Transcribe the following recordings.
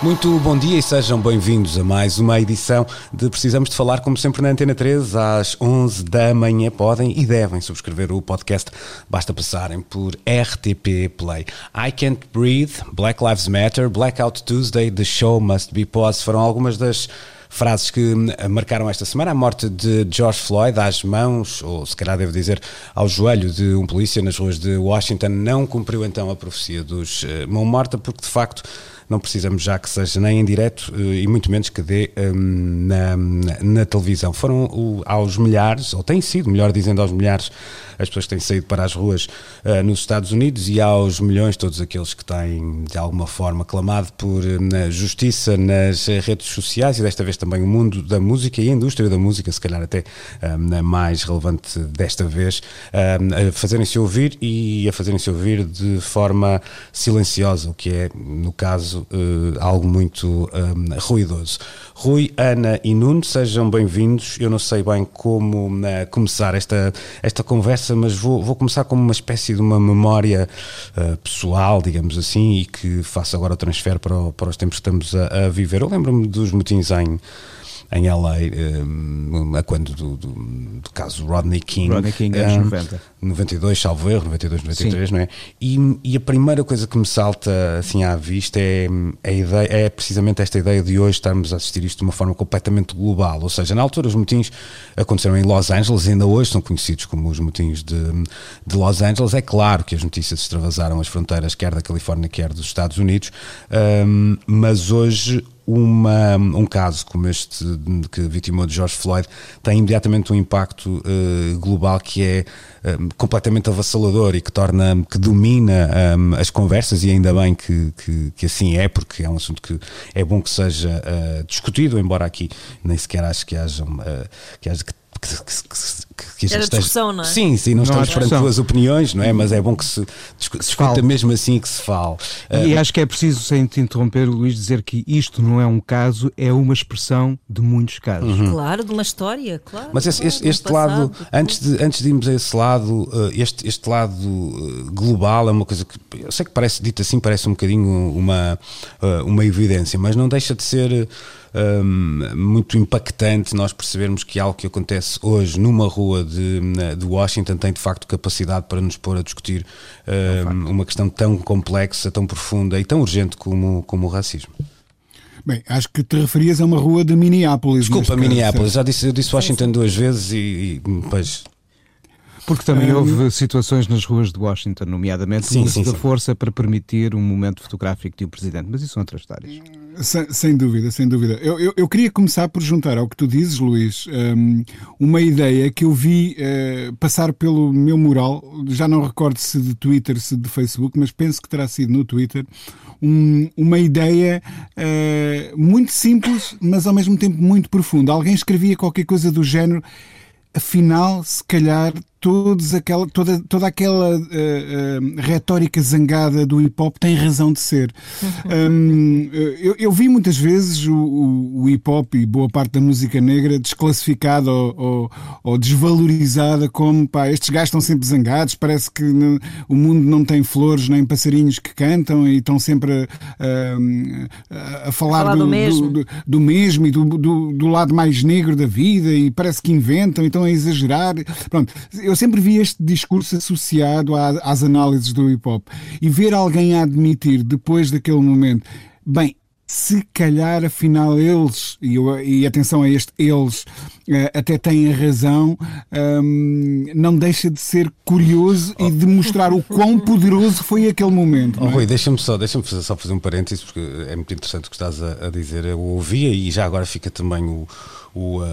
Muito bom dia e sejam bem-vindos a mais uma edição de Precisamos de Falar, como sempre na Antena 3, às 11 da manhã. Podem e devem subscrever o podcast, basta passarem por RTP Play. I Can't Breathe, Black Lives Matter, Blackout Tuesday, The Show Must Be Paused foram algumas das frases que marcaram esta semana. A morte de George Floyd às mãos, ou se calhar devo dizer ao joelho de um polícia nas ruas de Washington, não cumpriu então a profecia dos uh, mão morta, porque de facto não precisamos já que seja nem em direto eh, e muito menos que dê um, na, na, televisão. Foram aos milhares, ou têm sido, melhor dizendo, aos milhares as pessoas que têm saído para as ruas uh, nos Estados Unidos e aos milhões, todos aqueles que têm de alguma forma clamado por uh, justiça nas redes sociais e desta vez também o mundo da música e a indústria da música, se calhar até uh, mais relevante desta vez, a fazerem-se ouvir e a fazerem-se ouvir de forma silenciosa, o que é, no caso, algo muito ruidoso. Rui, Ana e Nuno, sejam bem-vindos. Eu não sei bem como começar esta, esta conversa mas vou, vou começar com uma espécie de uma memória uh, pessoal, digamos assim, e que faço agora o transfer para, para os tempos que estamos a, a viver. Eu lembro-me dos motins em em LA, um, a quando do, do, do, caso Rodney King. Rodney King, um, 90. 92, salvo erro, 92, 93, Sim. não é? E, e, a primeira coisa que me salta assim à vista é, é, a ideia, é precisamente esta ideia de hoje estarmos a assistir isto de uma forma completamente global. Ou seja, na altura os motins aconteceram em Los Angeles, ainda hoje são conhecidos como os motins de, de Los Angeles. É claro que as notícias extravasaram as fronteiras, quer da Califórnia, quer dos Estados Unidos, um, mas hoje uma, um caso como este que vitimou de George Floyd tem imediatamente um impacto uh, global que é um, completamente avassalador e que torna, que domina um, as conversas e ainda bem que, que, que, assim é, porque é um assunto que é bom que seja uh, discutido, embora aqui nem sequer acho que haja, uh, que, haja que que, que, que, que discussão, não é? Sim, sim, não, não estamos perante duas opiniões, não é? Mas é bom que se discuta mesmo assim que se fale. E uh, acho que é preciso, sem te interromper, Luís, dizer que isto não é um caso, é uma expressão de muitos casos. Uhum. Claro, de uma história, claro. Mas esse, este, este lado, antes de, antes de irmos a esse lado, uh, este, este lado uh, global é uma coisa que eu sei que parece, dito assim, parece um bocadinho uma, uma evidência, mas não deixa de ser um, muito impactante nós percebermos que algo que acontece hoje numa rua de, de Washington tem de facto capacidade para nos pôr a discutir um, uma questão tão complexa, tão profunda e tão urgente como, como o racismo. Bem, acho que te referias a uma rua de Minneapolis. Desculpa, Minneapolis. Já disse, eu disse Washington duas vezes e, e pois porque também houve situações nas ruas de Washington, nomeadamente sim, o uso sim, da sim. força para permitir um momento fotográfico de um presidente, mas isso são outras histórias. Sem, sem dúvida, sem dúvida. Eu, eu, eu, queria começar por juntar ao que tu dizes, Luís, um, uma ideia que eu vi uh, passar pelo meu mural, já não recordo se de Twitter, se de Facebook, mas penso que terá sido no Twitter, um, uma ideia uh, muito simples, mas ao mesmo tempo muito profunda. Alguém escrevia qualquer coisa do género afinal, se calhar, todos aquela, toda, toda aquela uh, uh, retórica zangada do hip hop tem razão de ser. um, eu, eu, vi muitas vezes o, o, o, hip hop e boa parte da música negra desclassificada ou, ou, ou desvalorizada como pá, estes gajos estão sempre zangados, parece que o mundo não tem flores nem passarinhos que cantam e estão sempre a, a falar, falar do, do, mesmo. Do, do, mesmo e do, do, lado mais negro da vida e parece que inventam e estão a exagerar. Pronto eu sempre vi este discurso associado às análises do hip hop e ver alguém a admitir depois daquele momento, bem, se calhar afinal eles, e, eu, e atenção a este eles, uh, até têm razão, um, não deixa de ser curioso oh. e de mostrar o quão poderoso foi aquele momento. Oh, é? Rui, deixa-me só, deixa só fazer um parênteses, porque é muito interessante o que estás a, a dizer. Eu ouvia e já agora fica também o o, uh,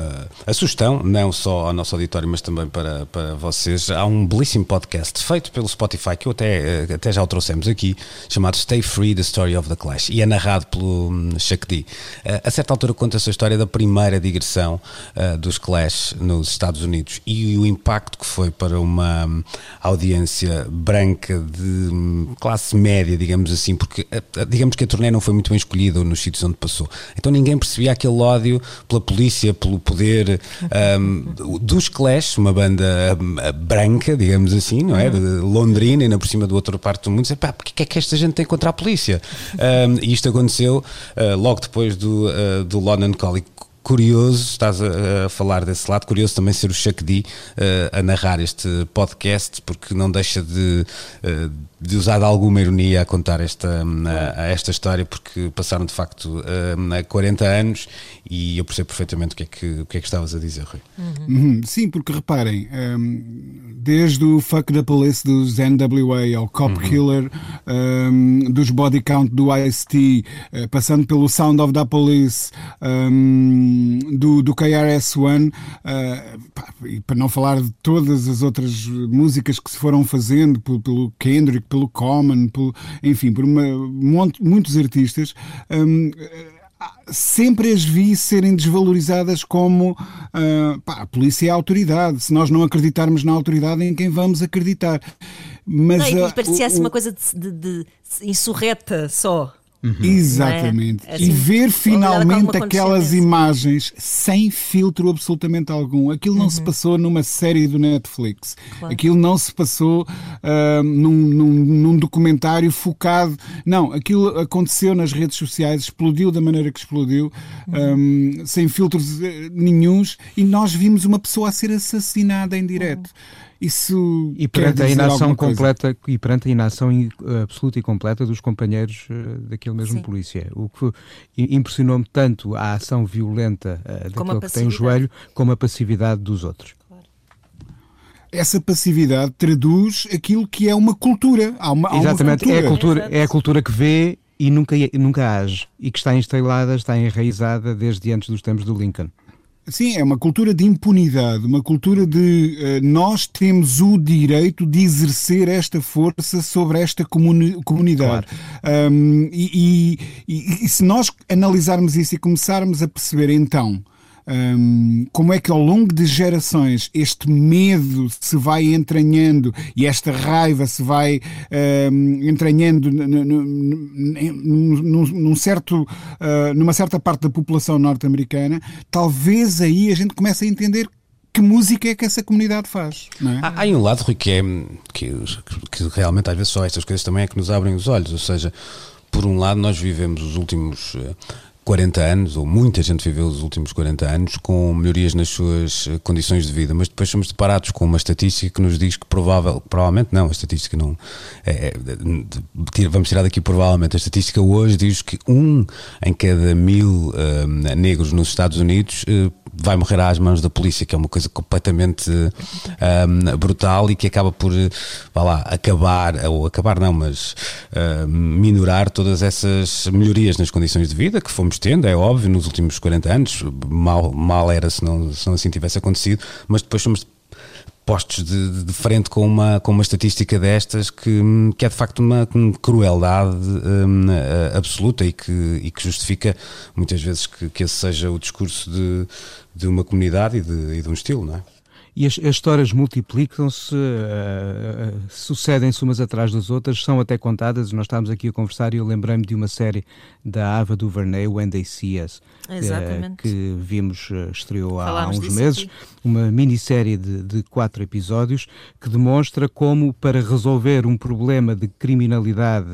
a sugestão, não só ao nosso auditório, mas também para, para vocês. Há um belíssimo podcast feito pelo Spotify que eu até, uh, até já o trouxemos aqui, chamado Stay Free: The Story of the Clash, e é narrado pelo Chuck D. Uh, a certa altura conta-se a história da primeira digressão dos Clash nos Estados Unidos e o impacto que foi para uma um, audiência branca de um, classe média, digamos assim, porque digamos que a turnê não foi muito bem escolhida nos sítios onde passou. Então ninguém percebia aquele ódio pela polícia pelo poder um, dos Clash, uma banda branca, digamos assim, não é? De Londrina, na por cima do outro parte do mundo, dizer, pá, porque é que esta gente tem contra a polícia? Um, e isto aconteceu uh, logo depois do, uh, do London Calling curioso, estás a, a, falar desse lado, curioso também ser o Chuck uh, a narrar este podcast, porque não deixa de, uh, de usar de alguma ironia a contar esta, a, a esta história, porque passaram de facto uh, 40 anos e eu percebo perfeitamente o que é que, o que, é que estavas a dizer, Rui. Uhum. Uhum. Sim, porque reparem, um, ehm, desde o Fuck the Police dos NWA ao Cop uhum. Killer, um, dos Body Count do Ice-T, uh, passando pelo Sound of the Police, um, do, do KRS-One, uh, e para não falar de todas as outras músicas que se foram fazendo pelo, pelo Kendrick, pelo Common, pelo, enfim, por uma, muitos artistas. Um, sempre as vi serem desvalorizadas como uh, pá, a polícia é a autoridade. Se nós não acreditarmos na autoridade, em quem vamos acreditar? Mas, não, e uh, parecia assim uma coisa de, de, de insurreta só. Uhum. Exatamente. É? Assim, e ver finalmente aquelas imagens sem filtro absolutamente algum. Aquilo não uhum. se passou numa série do Netflix. Claro. Aquilo não se passou uh, num, num, num, documentário focado. Não, aquilo aconteceu nas redes sociais, explodiu da maneira que explodiu, uhum. um, sem filtros eh, nenhums, e nós vimos uma pessoa a ser assassinada em direto. Isso e perante a inação completa e perante a inação absoluta e completa dos companheiros uh, daquele mesmo Sim. polícia. O que impressionou-me tanto a ação violenta uh, daquele que tem o joelho, como a passividade dos outros. Essa passividade traduz aquilo que é uma cultura. Há uma, Exatamente, há uma cultura. É, a cultura, é a cultura que vê e nunca, nunca age e que está instalada, está enraizada desde antes dos tempos do Lincoln. Sim, é uma cultura de impunidade, uma cultura de uh, nós temos o direito de exercer esta força sobre esta comuni comunidade. Claro. Um, e, e, e, se nós analisarmos isso e começarmos a perceber então um, como é que ao longo de gerações este medo se vai entranhando e esta raiva se vai um, entranhando num, certo, uh, numa certa parte da população norte-americana, talvez aí a gente comece a entender que música é que essa comunidade faz. É? Há, há um lado, Rui, que é que, que realmente às vezes só estas coisas também é que nos abrem os olhos, ou seja, por um lado nós vivemos os últimos 40 anos, ou muita gente viveu os últimos 40 anos com melhorias nas suas eh, condições de vida, mas depois somos deparados com uma estatística que nos diz que provável, provavelmente não, a estatística não, é, é, vamos tirar daqui provavelmente, a estatística hoje diz que um em cada mil uh, negros nos Estados Unidos uh, vai morrer às mãos da polícia, que é uma coisa completamente um, brutal e que acaba por, vá lá, acabar, ou acabar não, mas uh, minorar todas essas melhorias nas condições de vida que fomos tendo, é óbvio, nos últimos 40 anos, mal, mal era se não, se não assim tivesse acontecido, mas depois somos postos de, de, frente com uma, com uma estatística destas que, que é de facto uma, crueldade um, absoluta e que, e que justifica muitas vezes que, que esse seja o discurso de, de uma comunidade e de, e de um estilo, não é? E as, as histórias multiplicam-se, uh, uh, sucedem-se umas atrás das outras, são até contadas. Nós estávamos aqui a conversar e eu lembrei-me de uma série da Ava DuVernay, When They See Us, uh, que vimos, estreou há, há uns meses, aqui. uma minissérie de, de quatro episódios que demonstra como, para resolver um problema de criminalidade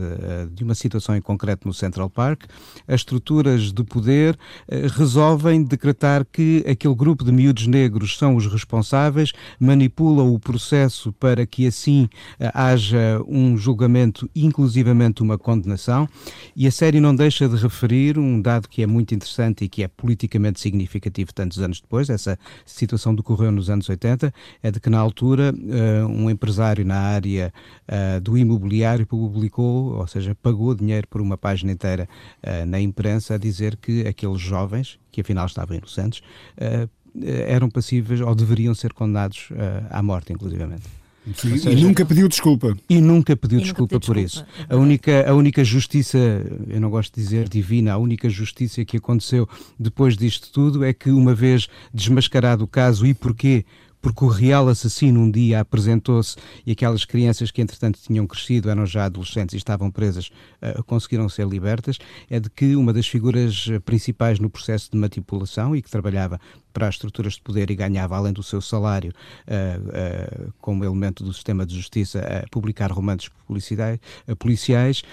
de uma situação em concreto no Central Park, as estruturas de poder resolvem decretar que aquele grupo de miúdos negros são os responsáveis culpáveis, manipulam o processo para que assim uh, haja um julgamento, inclusivamente uma condenação, e a série não deixa de referir um dado que é muito interessante e que é politicamente significativo tantos anos depois, essa situação decorreu nos anos 80, é de que na altura uh, um empresário na área uh, do imobiliário publicou, ou seja, pagou dinheiro por uma página inteira na imprensa a dizer que aqueles jovens, que afinal estavam inocentes, eram passíveis ou deveriam ser condenados à morte, inclusivamente. Sim, seja, e nunca pediu desculpa. E nunca pediu e desculpa nunca por desculpa. isso. É a, única, a única justiça, eu não gosto de dizer divina, a única justiça que aconteceu depois disto tudo é que, uma vez desmascarado o caso e porquê porque o real assassino um dia apresentou-se e aquelas crianças que entretanto tinham crescido, eram já adolescentes e estavam presas, uh, conseguiram ser libertas, é de que uma das figuras eh, principais no processo de manipulação e que trabalhava para as estruturas de poder e ganhava, além do seu salário, uh, uh, como elemento do sistema de justiça, a publicar romances policiais,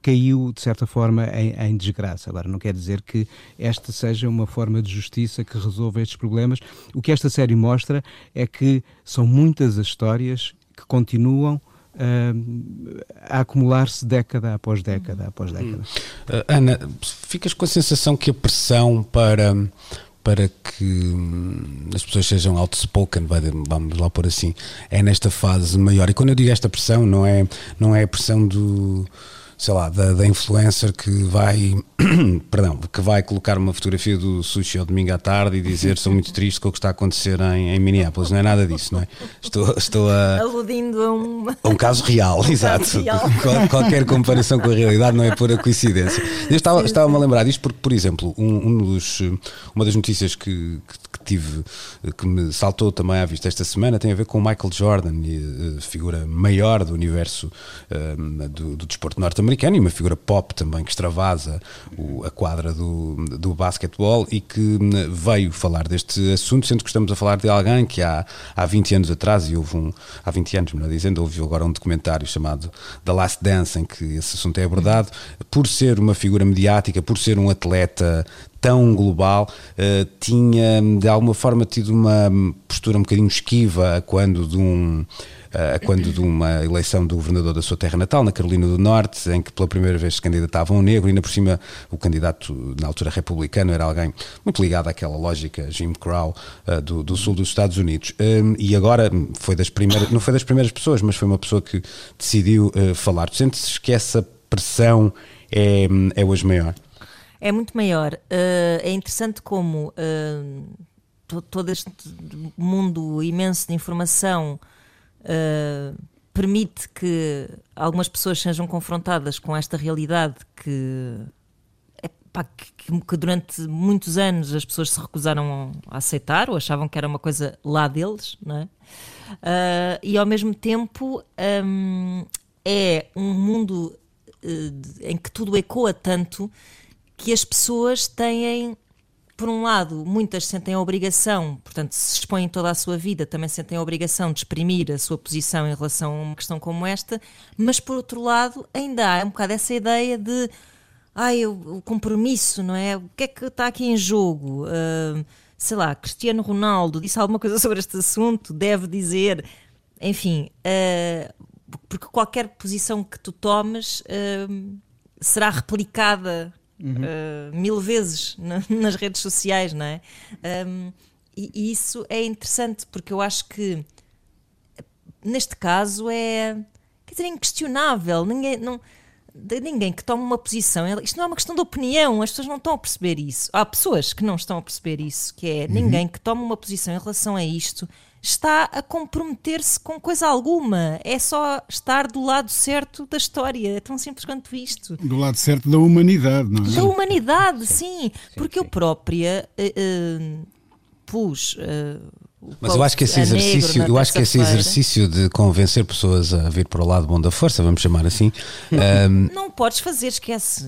caiu, de certa forma, em, em, desgraça. Agora, não quer dizer que esta seja uma forma de justiça que resolva estes problemas. O que esta série mostra é que são muitas as histórias que continuam a acumular-se década após década após década. Hum. Ana, ficas com a sensação que a pressão para para que hum, as pessoas sejam outspoken, vamos lá por assim, é nesta fase maior. E quando eu digo esta pressão, não é, não é a pressão do sei lá, da, da influencer que vai, perdão, que vai colocar uma fotografia do sushi ao domingo à tarde e dizer sou muito triste com o que está a acontecer em, em Minneapolis. Não é nada disso, não é? Estou, estou a. Aludindo a um. A um caso real, exato. Real. qualquer comparação com a realidade não é pura coincidência. Eu estava-me estava a lembrar disto porque, por exemplo, um, um dos, uma das notícias que, que tive, que me saltou também à vista esta semana, tem a ver com Michael Jordan, eh, figura maior do universo uh, do, do, desporto norte-americano e uma figura pop também que extravasa o, a quadra do, do basquetebol e que hum, veio falar deste assunto, sendo que estamos a falar de alguém que há, há 20 anos atrás, e houve um, há 20 anos, melhor dizendo, houve agora um documentário chamado The Last Dance, em que esse assunto é abordado, por ser uma figura mediática, por ser um atleta tão global, uh, tinha de alguma forma tido uma postura um bocadinho esquiva quando de um uh, quando de uma eleição do governador da sua terra natal, na Carolina do Norte, em que pela primeira vez se candidatava um negro, e ainda por cima o candidato, na altura republicano, era alguém muito ligado àquela lógica Jim Crow uh, do, do, sul dos Estados Unidos. Um, e agora foi das primeiras, não foi das primeiras pessoas, mas foi uma pessoa que decidiu falar. Tu sentes que essa pressão é, é hoje maior? É muito maior. Uh, é interessante como uh, todo este mundo imenso de informação uh, permite que algumas pessoas sejam confrontadas com esta realidade que, é, pá, que, que, durante muitos anos as pessoas se recusaram a aceitar ou achavam que era uma coisa lá deles, não é? e ao mesmo tempo um, é um mundo em que tudo ecoa tanto que as pessoas têm, por um lado, muitas sentem a obrigação, portanto, se expõem toda a sua vida, também sentem a obrigação de exprimir a sua posição em relação a uma questão como esta, mas por outro lado, ainda há um bocado essa ideia de ai, o, compromisso, não é? O que é que está aqui em jogo? Uh, sei lá, Cristiano Ronaldo disse alguma coisa sobre este assunto, deve dizer, enfim, uh, porque qualquer posição que tu tomes uh, será replicada uhum. uh, mil vezes na, nas redes sociais, não é? Um, e, e, isso é interessante porque eu acho que neste caso é quer dizer, inquestionável. Ninguém, não, ninguém que tome uma posição, isto não é uma questão de opinião, as pessoas não estão a perceber isso. Há pessoas que não estão a perceber isso, que é uhum. ninguém que tome uma posição em relação a isto está a comprometer-se com coisa alguma. É só estar do lado certo da história. É tão simples quanto isto. Do lado certo da humanidade, não é? Da humanidade, sim. sim porque sim. eu própria uh, uh, pus. Uh, mas eu acho que esse exercício, eu acho que esse exercício de convencer pessoas a vir para o lado bom da força, vamos chamar assim, um, não podes fazer, esquece.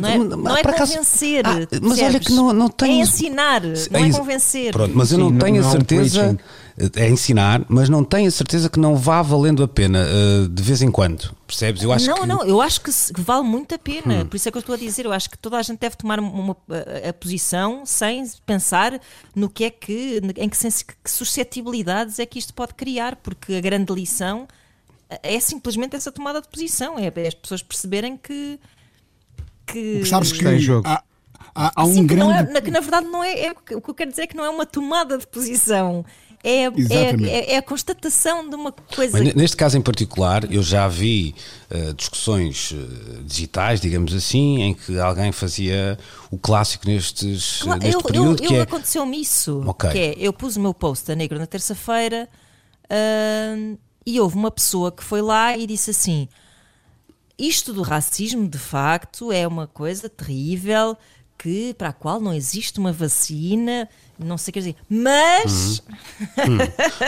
Não é, não é acaso- convencer. Ah, mas olha que não, não É tenho. ensinar, não é exa- convencer. Pronto, mas eu Sim, não não- tenho a não é um certeza. preaching. É ensinar, mas não tenho a certeza que não vá valendo a pena eh, de vez em quando. Percebes? Eu acho não, que. Hum. não, eu acho que, se- que vale muito a pena. Por isso é que eu estou a dizer. Eu acho que toda a gente deve tomar uma, a, a posição sem pensar no que é que, em que, sens- que suscetibilidades é que isto pode criar, porque a grande lição é simplesmente essa tomada de posição. É, é as pessoas perceberem que. que Sabes que Está em jogo. há, há, há um Sim, que, não grande. é, na- que na verdade não é, é- O que eu quero dizer é que não é uma tomada de posição. É, é, é, é a constatação de uma coisa. Neste caso em particular, eu já vi eh, discussões eh, digitais, digamos assim, em que alguém fazia o clássico nestes, Claro, neste eu, período, eu, que eu é. aconteceu-me isso. Ok. Que é, eu pus o meu post a negro na terça-feira ahm, e houve uma pessoa que foi lá e disse assim: Isto do racismo, de facto, é uma coisa terrível que, para a qual não existe uma vacina, não sei o que dizer. Mas,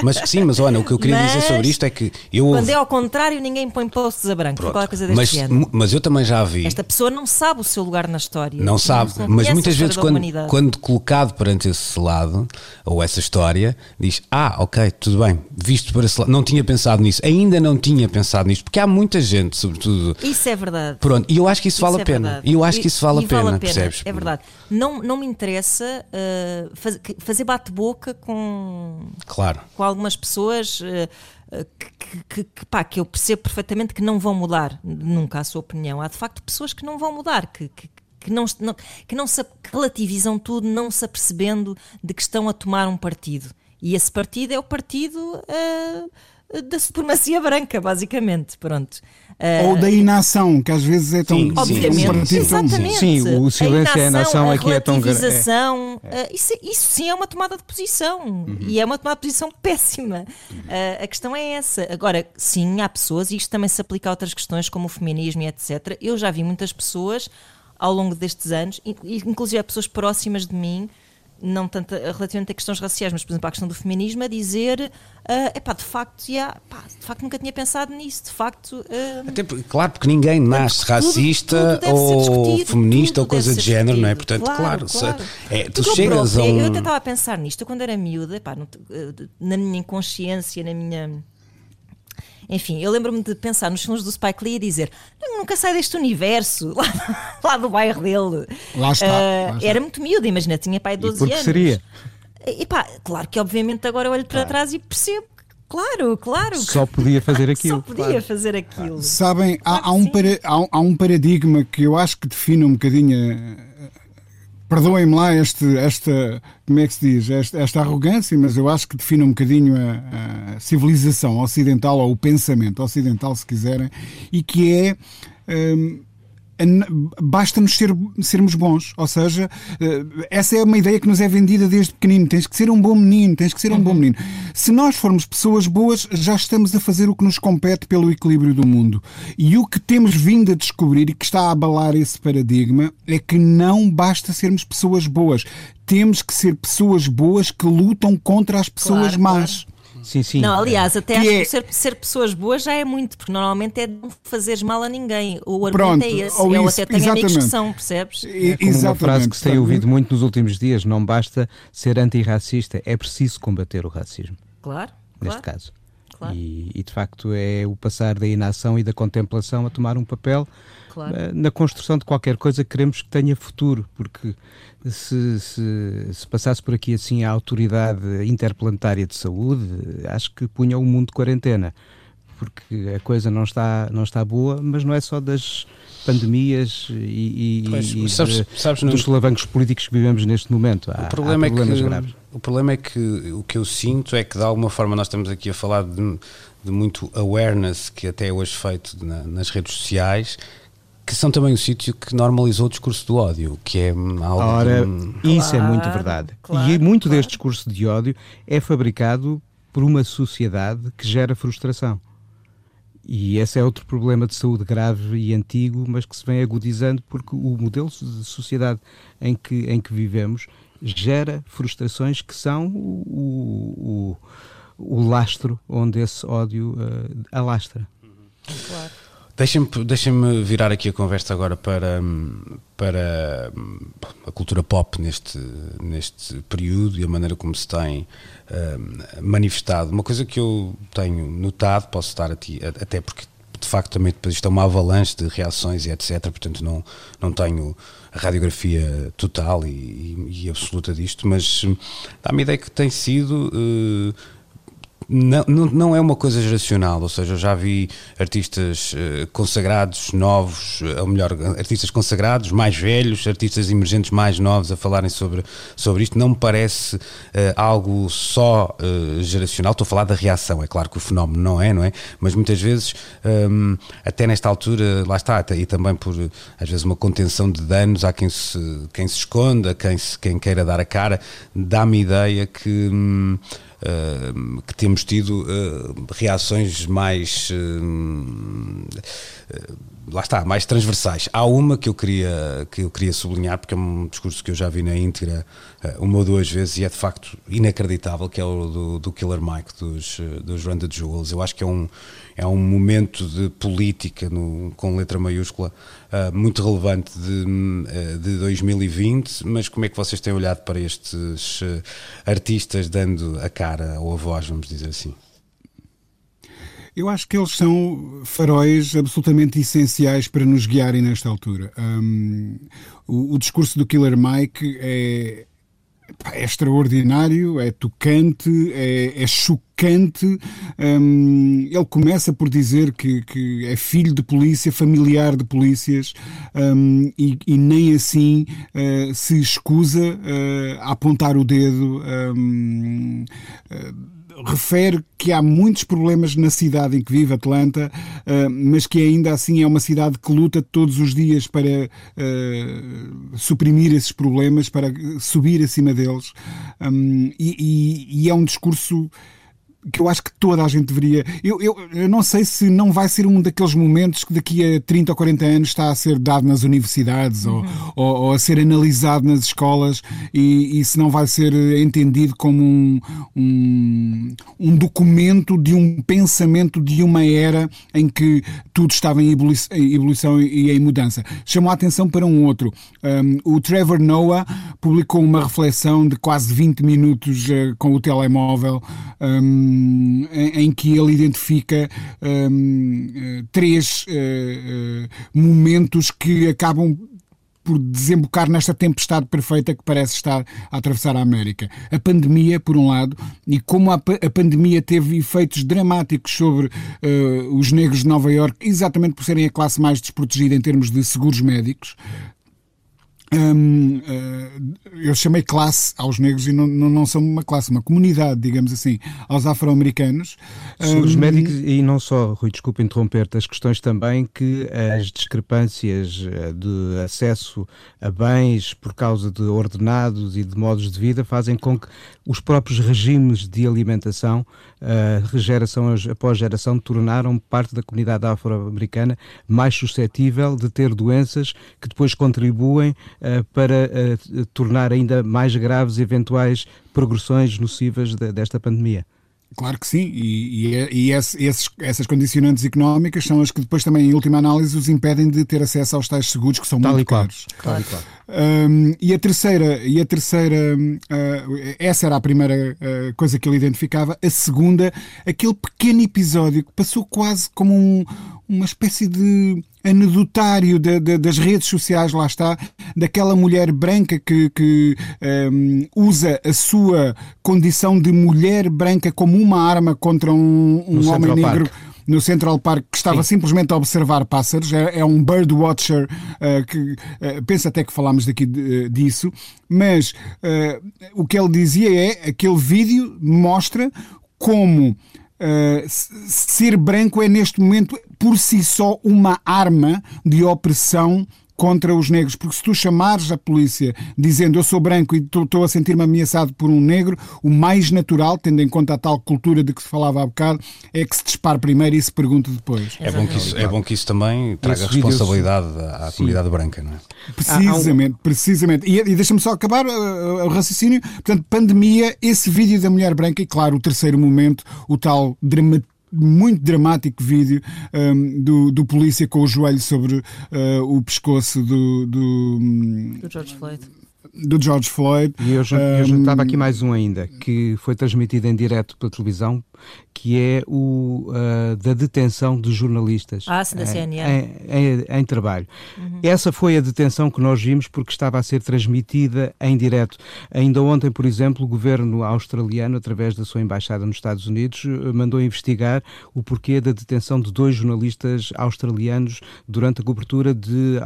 Mas que sim, mas olha, o que eu queria dizer Mas, sobre isto é que eu. quando é ao contrário, ninguém põe posts a branco. Qualquer coisa deste mas, género. mas eu também já vi. Esta pessoa não sabe o seu lugar na história. Não sabe, não mas muitas a vezes quando, quando colocado perante esse lado, ou essa história, diz, ah, ok, tudo bem, visto para esse lado, não tinha pensado nisso, ainda não tinha pensado nisto, porque há muita gente, sobretudo, Isso é verdade. pronto, e eu acho que isso, vale é a pena, verdade. e eu acho que E- isso vale e a pena, percebes? É verdade. Não, não me interessa uh, faz- que- fazer bate-boca com, Claro. com algumas pessoas uh, uh, que, que- que, pá, que eu percebo perfeitamente que não vão mudar nunca a sua opinião. Há de facto pessoas que não vão mudar, que, que, que não, não- que não se que relativizam tudo, não se apercebendo de que estão a tomar um partido. E esse partido é o partido uh, da supremacia branca, basicamente. Pronto. Uh, Ou da inação, que às vezes é tão. Sim, sim, Obviamente, um partido tão- exatamente. Sim, o silêncio e a inação a aqui é tão gra- relativização, eh, isso, isso sim é uma tomada de posição Uhum. e é uma tomada de posição péssima. Eh, a questão é essa. Agora, sim, há pessoas, e isto também se aplica a outras questões como o feminismo e etc. Eu já vi muitas pessoas ao longo destes anos, in- inclusive há pessoas próximas de mim, não tanto relativamente a questões raciais, mas por exemplo a questão do feminismo, a dizer é epá, de facto, yeah, pá, de facto nunca tinha pensado nisso, de facto. eh, Até claro, porque ninguém nasce racista tudo ou feminista ou coisa de género, não é? Portanto, claro, se- claro. é, tu Porque eu chegas a um. Eu até estava a pensar nisto, eu quando era miúda, pá, eh, na minha inconsciência, na minha. Enfim, eu lembro-me de pensar nos filmes do Spike Lee e dizer "Eu nunca sai deste universo, lá, lá do bairro dele. Lá está, Eh, lá está. Era muito miúda, imagina, tinha pai 12 porque anos. seria? E pá, claro que obviamente agora eu olho para trás e percebo que, claro, claro. que Só podia fazer só aquilo. podia claro. fazer aquilo. Sabem, há, Claro há que um para- há um- há um paradigma que eu acho que define um bocadinho. Perdoem-me lá este, esta, como é que se diz, esta, esta arrogância, mas eu acho que define um bocadinho a, a civilização ocidental ou o pensamento ocidental, se quiserem, e que é hum, basta-nos ser, sermos bons. Ou seja, eh, essa é uma ideia que nos é vendida desde pequenino. Tens que ser um bom menino, tens que ser um bom menino. Se nós formos pessoas boas, já estamos a fazer o que nos compete pelo equilíbrio do mundo. E o que temos vindo a descobrir e que está a abalar esse paradigma é que não basta sermos pessoas boas. Temos que ser pessoas boas que lutam contra as pessoas Claro, más. Sim, sim. Não, aliás, até Que acho é- que ser, ser pessoas boas já é muito, porque normalmente é não fazeres mal a ninguém. O argumento Pronto, é esse. ou Eu isso, até tenho amigos que exatamente. são, percebes? E- Como uma exatamente. frase que se tem ouvido muito nos últimos dias, não basta ser antirracista, é preciso combater o racismo, Claro, neste claro. caso. Claro. E, e, de facto é o passar da inação e da contemplação a tomar um papel Claro. eh, na construção de qualquer coisa que queremos que tenha futuro, porque se, se, se passasse por aqui assim a autoridade interplanetária de saúde, acho que punha o mundo de quarentena, porque a coisa não está, não está boa, mas não é só das pandemias e, e- Pois, e sabes- de- sabes, dos solavancos políticos que vivemos neste momento. Há, O problema, há é problemas que, graves. o problema é que o que eu sinto é que de alguma forma nós estamos aqui a falar de, de muito awareness que até é hoje feito na- nas redes sociais que são também o sítio que normalizou o discurso do ódio, que é algo Ora, isso é muito Claro, verdade. claro, e muito claro. deste discurso de ódio é fabricado por uma sociedade que gera frustração. E esse é outro problema de saúde grave e antigo, mas que se vem agudizando porque o modelo de sociedade em que, em que vivemos gera frustrações que são o, o, o lastro onde esse ódio eh, alastra. Deixem-me deixem virar aqui a conversa agora para, para a cultura pop neste, neste período e a maneira como se tem uh, manifestado. Uma coisa que eu tenho notado, posso estar a ti, até porque de facto também depois isto é uma avalanche de reações e etc. Portanto, não, não tenho a radiografia total e, e, e absoluta disto, mas dá-me a ideia que tem sido. Uh, não, não, não, é uma coisa geracional, ou seja, eu já vi artistas uh, consagrados novos, ou melhor, artistas consagrados mais velhos, artistas emergentes mais novos a falarem sobre, sobre isto. Não me parece uh, algo só uh, geracional. Estou a falar da reação, é claro que o fenómeno não é, não é? Mas muitas vezes, um, até nesta altura, lá está, e também por às vezes uma contenção de danos, há quem se, quem se esconda, quem, se, quem queira dar a cara, dá-me ideia que. Um, uh, que temos tido uh, reações mais. Uh, lá está, mais transversais. Há uma que eu queria, que eu queria sublinhar, porque é um discurso que eu já vi na íntegra uma ou duas vezes e é de facto inacreditável, que é o do, do Killer Mike, dos, dos the Jewels. Eu acho que é um, é um momento de política no, com letra maiúscula uh, muito relevante de, uh, de 2020, mas como é que vocês têm olhado para estes uh, artistas dando a cara ou a voz, vamos dizer assim? Eu acho que eles são faróis absolutamente essenciais para nos guiarem nesta altura. Um, o, o, discurso do Killer Mike é, é extraordinário, é tocante, é, é chocante. Um, ele começa por dizer que, que, é filho de polícia, familiar de polícias, um, e, e, nem assim uh, se escusa uh, a apontar o dedo. Um, uh, refere que há muitos problemas na cidade em que vive, Atlanta, uh, mas que ainda assim é uma cidade que luta todos os dias para uh, suprimir esses problemas, para subir acima deles. Um, e, e, e é um discurso que eu acho que toda a gente deveria. Eu, eu, eu, não sei se não vai ser um daqueles momentos que daqui a 30 ou 40 anos está a ser dado nas universidades uhum. ou, ou, ou, a ser analisado nas escolas e, e, se não vai ser entendido como um, um, um, documento de um pensamento de uma era em que tudo estava em ebulição e em mudança. Chamou a atenção para um outro. Um, o Trevor Noah publicou uma reflexão de quase 20 minutos uh, com o telemóvel. Um, em, que ele identifica um, três uh, uh, momentos que acabam por desembocar nesta tempestade perfeita que parece estar a atravessar a América. A pandemia, por um lado, e como a, a pandemia teve efeitos dramáticos sobre uh, os negros de Nova Iorque, exatamente por serem a classe mais desprotegida em termos de seguros médicos, uh, eu chamei classe aos negros e não, não, não, são uma classe, uma comunidade, digamos assim, aos afro-americanos. Os médicos, e não só, Rui, desculpe interromper-te, as questões também que as discrepâncias eh, de acesso a bens por causa de ordenados e de modos de vida fazem com que os próprios regimes de alimentação, uh, geração após geração, tornaram parte da comunidade afro-americana mais suscetível de ter doenças que depois contribuem para uh, tornar ainda mais graves eventuais progressões nocivas de, desta pandemia. Claro que sim, e, e, é, e esses, essas condicionantes económicas são as que depois também, em última análise, os impedem de ter acesso aos tais seguros que são Tal muito caros. Claro. claro. Um, e a terceira, e a terceira uh, essa era a primeira uh, coisa que ele identificava. A segunda, aquele pequeno episódio que passou quase como um, uma espécie de anedotário de, de, das redes sociais, lá está, daquela mulher branca que, que um, usa a sua condição de mulher branca como uma arma contra um, um homem negro. Park no Central Park que estava Sim. simplesmente a observar pássaros. É, é um bird watcher uh, que uh, penso até que falámos daqui de, uh, disso, mas o que ele dizia é aquele vídeo mostra como Uh, ser branco é neste momento por si só uma arma de opressão contra os negros, porque se tu chamares a polícia dizendo eu sou branco e estou a sentir-me ameaçado por um negro, o mais natural, tendo em conta a tal cultura de que se falava há bocado, é que se dispare primeiro e se pergunte depois. É bom que isso, é bom que isso também traga Esse responsabilidade vídeos... à comunidade branca, não é? Precisamente, precisamente. E, e deixa-me só acabar uh, o raciocínio. Portanto, pandemia, esse vídeo da mulher branca e, claro, o terceiro momento, o tal dramatismo muito dramático vídeo um, do, do polícia com o joelho sobre uh, o pescoço do, do, do George Floyd do George Floyd. E eu, eu juntava aqui mais um ainda, que foi transmitido em direto pela televisão que é o uh, da detenção de jornalistas ah, sim, da CNN. Em, em, em, trabalho. Uhum. Essa foi a detenção que nós vimos porque estava a ser transmitida em direto. Ainda ontem, por exemplo, o governo australiano, através da sua embaixada nos Estados Unidos, mandou investigar o porquê da detenção de dois jornalistas australianos durante a cobertura de,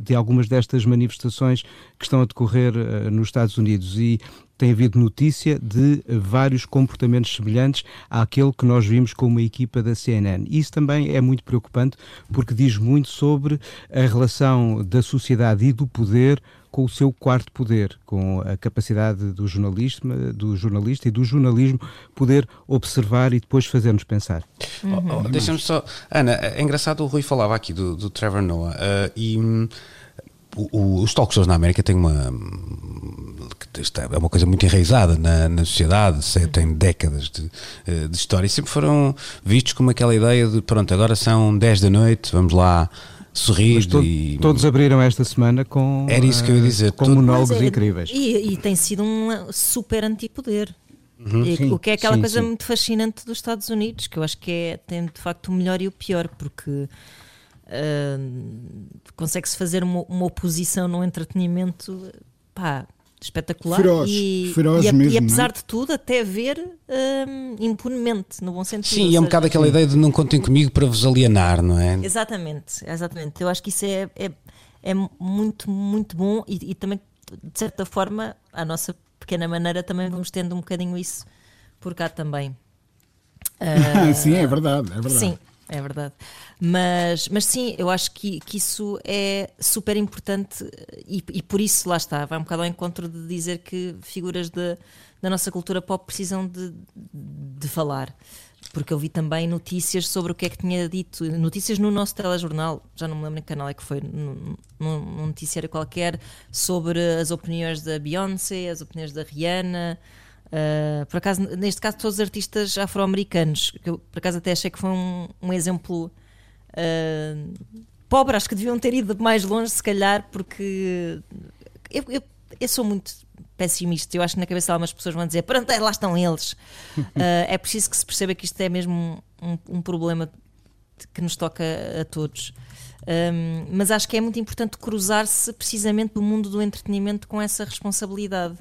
de algumas destas manifestações que estão a decorrer uh, nos Estados Unidos. E tem havido notícia de vários comportamentos semelhantes àquele que nós vimos com uma equipa da CNN. Isso também é muito preocupante porque diz muito sobre a relação da sociedade e do poder com o seu quarto poder, com a capacidade do jornalista, do jornalista e do jornalismo poder observar e depois fazer-nos pensar. Uhum. Oh, oh, Deixa-me só. Ana, é engraçado, o Rui falava aqui do, do Trevor Noah uh, e. Um, o, os talk shows na América têm uma é uma coisa muito enraizada na, na sociedade, tem décadas de, eh, de, história e sempre foram vistos como aquela ideia de pronto, agora são 10 da noite, vamos lá sorrir to, e... todos abriram esta semana com era isso que eu ia dizer com monólogos é, incríveis. e, e, tem sido um super antipoder. Uhum, e, o que é aquela sim, coisa sim. muito fascinante dos Estados Unidos que eu acho que é, tem de facto o melhor e o pior porque Uh, consegue-se fazer uma, uma, oposição no entretenimento pá, espetacular feroz, e, feroz e, mesmo, e apesar é? de tudo até ver um, impunemente no bom sentido sim, e é um bocado aquela ideia de não contem comigo para vos alienar, não é? Exatamente, exatamente eu acho que isso é, é, é muito, muito bom e, e também de certa forma a nossa pequena maneira também vamos tendo um bocadinho isso por cá também uh, sim, é verdade, é verdade sim, é verdade. Mas, mas sim, eu acho que, que isso é super importante e, e por isso lá está, vai um bocado ao encontro de dizer que figuras de, da nossa cultura pop precisam de, de falar. Porque eu vi também notícias sobre o que é que tinha dito, notícias no nosso telejornal, já não me lembro em que canal é que foi, num, num noticiário qualquer, sobre as opiniões da Beyoncé, as opiniões da Rihanna. Uh, por acaso, neste caso, todos os artistas afro-americanos, que eu por acaso até achei que foi um, um exemplo uh, pobre, acho que deviam ter ido mais longe, se calhar, porque eu, eu, eu sou muito pessimista. Eu acho que na cabeça de algumas pessoas vão dizer: pronto, é, lá estão eles. Uh, é preciso que se perceba que isto é mesmo um, um problema que nos toca a todos. Um, mas acho que é muito importante cruzar-se precisamente do mundo do entretenimento com essa responsabilidade,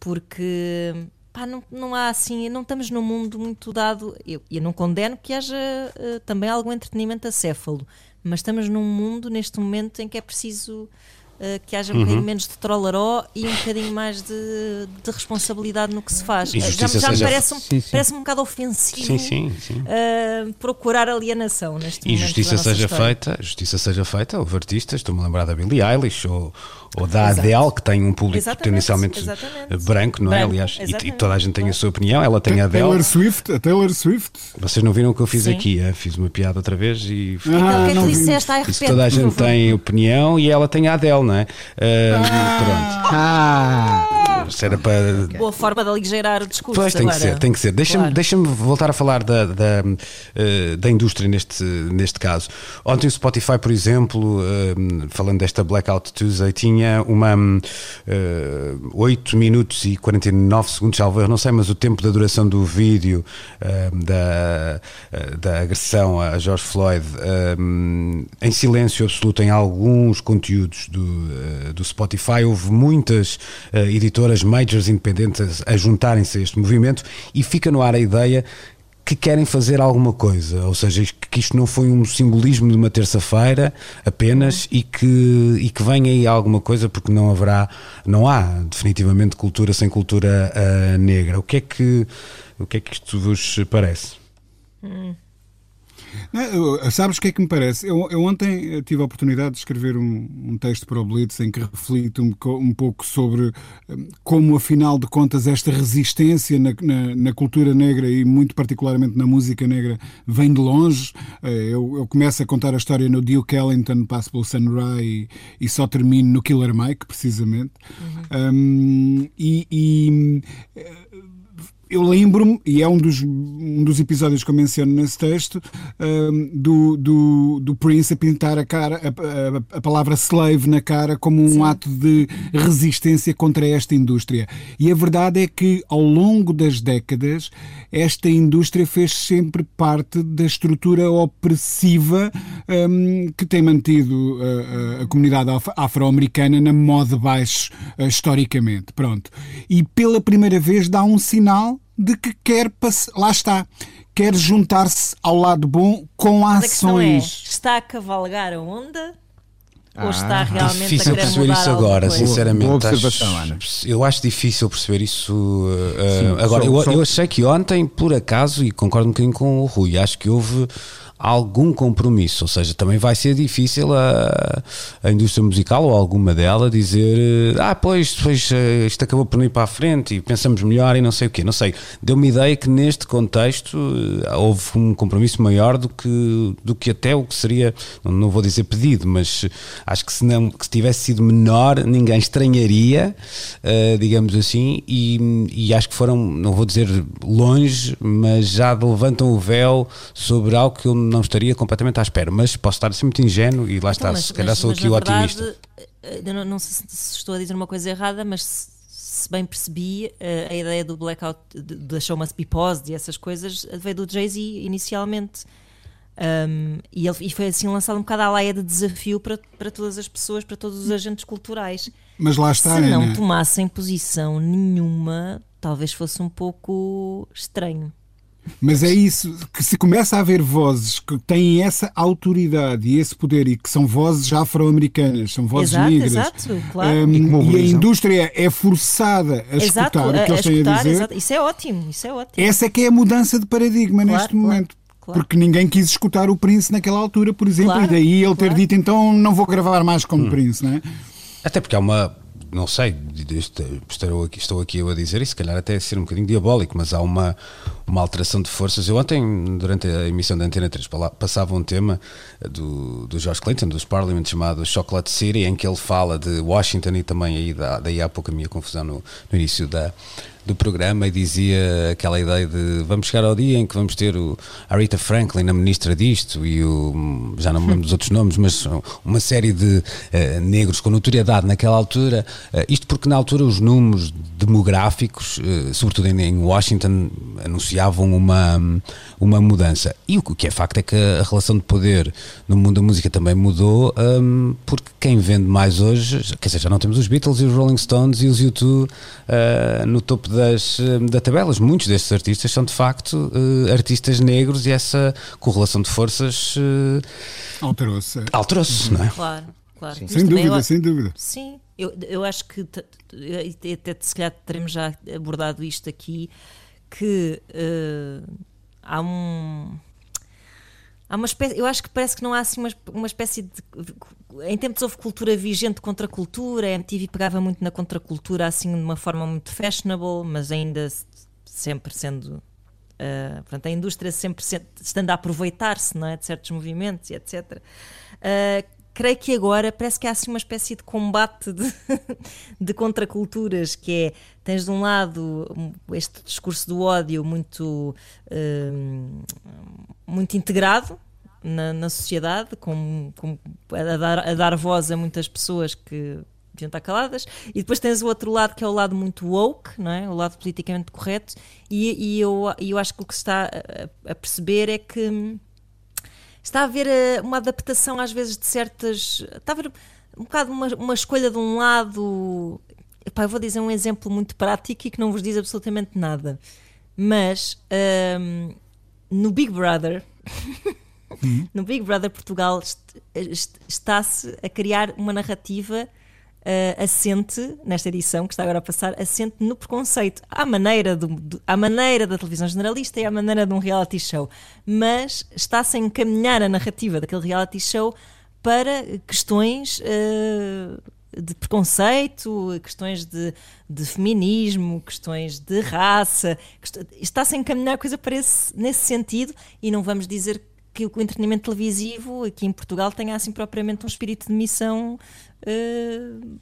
porque pá, não, não há assim, não estamos num mundo muito dado. Eu, eu não condeno que haja uh, também algum entretenimento acéfalo, mas estamos num mundo neste momento em que é preciso uh, que haja um uhum. bocadinho menos de trollaró e um bocadinho mais de, de responsabilidade no que se faz. já, já me parece, um, sim, sim. parece um bocado ofensivo sim, uh, procurar alienação neste e momento. E justiça seja feita, justiça seja feita, houve artistas, estou-me a lembrar da Billie Eilish ou, ou da Exato. Adele, que tem um público potencialmente branco, não é? Branco, Aliás, e, e, toda a gente tem a sua opinião, ela tem a Adele. Taylor Swift, a Taylor Swift. Vocês não viram o que eu fiz Sim. aqui? É? Fiz uma piada outra vez e. Ah, o que é que disseste? Ai, toda a gente tem opinião e ela tem a Adele, não é? Uh, ah. Pronto. Ah. Era para... Boa forma de aligeirar o discurso. Pois, tem agora. que ser, tem que ser. Deixa-me claro. deixa voltar a falar da, da, uh, da indústria neste, neste caso. Ontem o Spotify, por exemplo, uh, falando desta Blackout Tuesday, tinha uma uh, eh, 8 minutos e 49 segundos, salvo eu não sei, mas o tempo da duração do vídeo da, da agressão a George Floyd em silêncio absoluto em alguns conteúdos do, do Spotify. Houve muitas editoras as majors independentes a juntarem-se a este movimento e fica no ar a ideia que querem fazer alguma coisa, ou seja, que isto não foi um simbolismo de uma terça-feira apenas e que, e que venha aí alguma coisa, porque não haverá, não há definitivamente cultura sem cultura uh, negra. O que é que, o que é que isto vos parece? Hum. Não, sabes o que é que me parece? Eu, eu ontem tive a oportunidade de escrever um, um texto para o Blitz em que reflito um, um, pouco sobre hum, como, afinal de contas, esta resistência na, na, na, cultura negra e, muito particularmente, na música negra vem de longe. Eh, eu, eu começo a contar a história no Duke Ellington, passo pelo Sun Ra e, e, só termino no Killer Mike, precisamente. Uhum. Um, e, e eu lembro-me, e é um dos, um dos episódios que eu menciono nesse texto, um, do, do, do Prince a pintar a cara, a, a, a palavra slave na cara como um Sim. ato de resistência contra esta indústria. E a verdade é que ao longo das décadas esta indústria fez sempre parte da estrutura opressiva um, que tem mantido a, a comunidade afro-americana na moda baixo uh, historicamente. Pronto. E pela primeira vez dá um sinal de que quer lá está quer juntar-se ao lado bom com Mas ações. É, está a cavalgar a onda? Ah, ou está realmente difícil a querer perceber isso agora, sinceramente. Boa observação, acho, Ana. Eu acho difícil perceber isso. Uh, Sim, agora, só, eu, só... eu achei que ontem, por acaso, e concordo um bocadinho com o Rui, acho que houve algum compromisso, ou seja, também vai ser difícil a, a indústria musical ou alguma dela dizer ah, pois, pois eh, isto acabou por não ir para a frente e pensamos melhor e não sei o quê, não sei. Deu-me ideia que neste contexto eh, houve um compromisso maior do que, do que até o que seria, não vou dizer pedido, mas acho que se, não, que se tivesse sido menor, ninguém estranharia, digamos assim, e, e acho que foram, não vou dizer longe, mas já levantam o véu sobre algo que eu não estaria completamente à espera, mas posso estar assim muito ingênuo e lá então, está, mas, se calhar mas, sou mas aqui o verdade, otimista. Não, não sei se estou a dizer uma coisa errada, mas se, se bem percebi, eh, a ideia do blackout, da show must be paused e essas coisas veio do Jay-Z inicialmente. Um, e, ele, e foi assim lançado um bocado à laia de desafio para, para todas as pessoas, para todos os agentes culturais. Mas lá está, Se não tomassem posição nenhuma, talvez fosse um pouco estranho. Mas é isso, que se começa a haver vozes que têm essa autoridade e esse poder e que são vozes afro-americanas, são vozes exato, negras. Exato, claro. Um, e, a indústria é forçada a exato, escutar o que eles têm a dizer. Exato. Isso é ótimo, isso é ótimo. Essa é que é a mudança de paradigma claro, neste momento. Claro. Porque ninguém quis escutar o Prince naquela altura, por exemplo, e daí ele ter dito então não vou gravar mais como hum. Prince, não é? Até porque há uma não sei, estou aqui, estou aqui eu a dizer, e se calhar até a ser um bocadinho diabólico, mas há uma, uma alteração de forças. Eu ontem, durante a emissão da Antena 3, passava um tema do, do George Clinton, dos Parliament, chamado Chocolate City, em que ele fala de Washington e também aí, daí há pouco a minha confusão no, no início da, do programa e dizia aquela ideia de vamos chegar ao dia em que vamos ter o Aretha Franklin, a ministra disto, e o, já não me lembro dos outros nomes, mas uma série de uh, negros com notoriedade naquela altura. Uh, isto porque na altura os números demográficos, uh, sobretudo em, em, Washington, anunciavam uma, uma mudança. E o que é facto é que a relação de poder no mundo da música também mudou, um, porque quem vende mais hoje, quer dizer, já não temos os Beatles e os Rolling Stones e os U2 no topo das, eh, da tabelas. Muitos destes artistas são de facto uh, artistas negros e essa correlação de forças uh, alterou-se. Alterou-se, não é? Claro, claro. Sem dúvida, eu, sem dúvida. Sim, eu, eu acho que até se calhar teremos já abordado isto aqui, que uh, há um há uma espécie, eu acho que parece que não há assim uma, uma espécie de em tempos houve cultura vigente contra a cultura, a MTV pegava muito na contracultura assim de uma forma muito fashionable, mas ainda sempre sendo uh, a indústria sempre estando a aproveitar-se é, de certos movimentos e etc. Uh, ah, creio que agora parece que há assim uma espécie de combate de, de contraculturas, que é, tens de um lado este discurso do ódio muito, uh, muito integrado, na, na sociedade, com, com, a, dar, a dar voz a muitas pessoas que deviam estar caladas, e depois tens o outro lado que é o lado muito woke, não é? o lado politicamente correto, e, e eu, eu acho que o que se está a, a perceber é que está a haver eh, uma adaptação às vezes de certas. Está a haver um bocado uma, uma escolha de um lado. Epá, eu vou dizer um exemplo muito prático e que não vos diz absolutamente nada. Mas um, no Big Brother Uhum. No Big Brother Portugal está-se a criar uma narrativa uh, assente, nesta edição que está agora a passar, assente no preconceito, à maneira, do, à maneira da televisão generalista e à maneira de um reality show. Mas está-se a encaminhar a narrativa daquele reality show para questões. Uh, de preconceito, questões de, de, feminismo, questões de raça. Está-se a encaminhar a coisa esse, nesse sentido e não vamos dizer que o entretenimento televisivo aqui em Portugal tenha assim propriamente um espírito de missão uh,